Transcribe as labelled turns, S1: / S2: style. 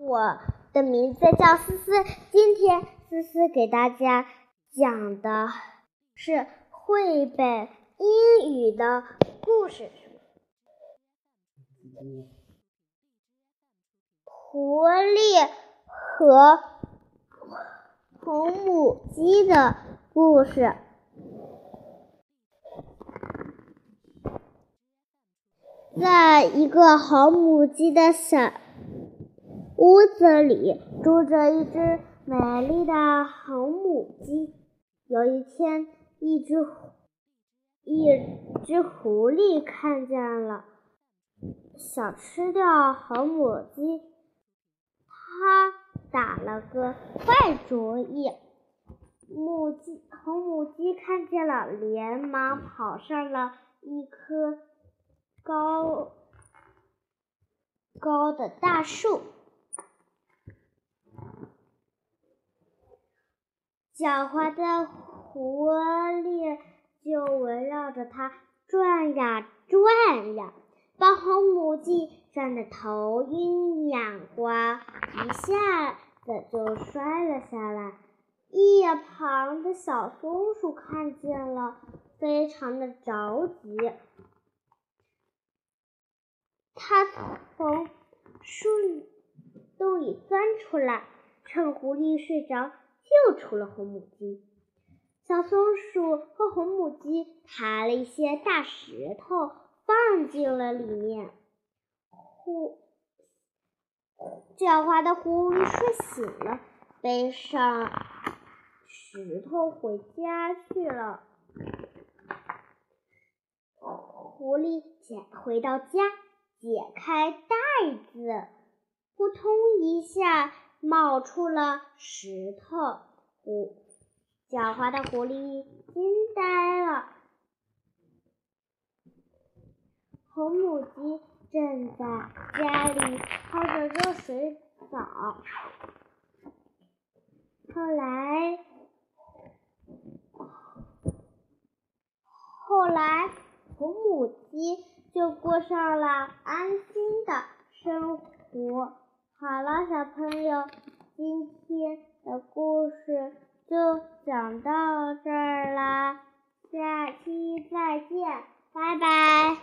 S1: 我的名字叫思思，今天思思给大家讲的是绘本英语的故事，《狐狸和红母鸡的故事》。在一个红母鸡的小。屋子里住着一只美丽的红母鸡。有一天，一只一只狐狸看见了，想吃掉红母鸡。它打了个坏主意。母鸡红母鸡看见了，连忙跑上了一棵高高的大树。狡猾的狐狸就围绕着它转呀转呀，把红母鸡转得头晕眼花，一下子就摔了下来。一旁的小松鼠看见了，非常的着急，它从树洞里钻出来，趁狐狸睡着。救出了红母鸡，小松鼠和红母鸡爬了一些大石头放进了里面。狐狡猾的狐狸睡醒了，背上石头回家去了。狐狸解回到家，解开袋子，扑通一下。冒出了石头，狐狡猾的狐狸惊呆了。红母鸡正在家里泡着热水澡。后来，后来，红母鸡就过上了安心的生活。好了，小朋友，今天的故事就讲到这儿啦，下期再见，拜拜。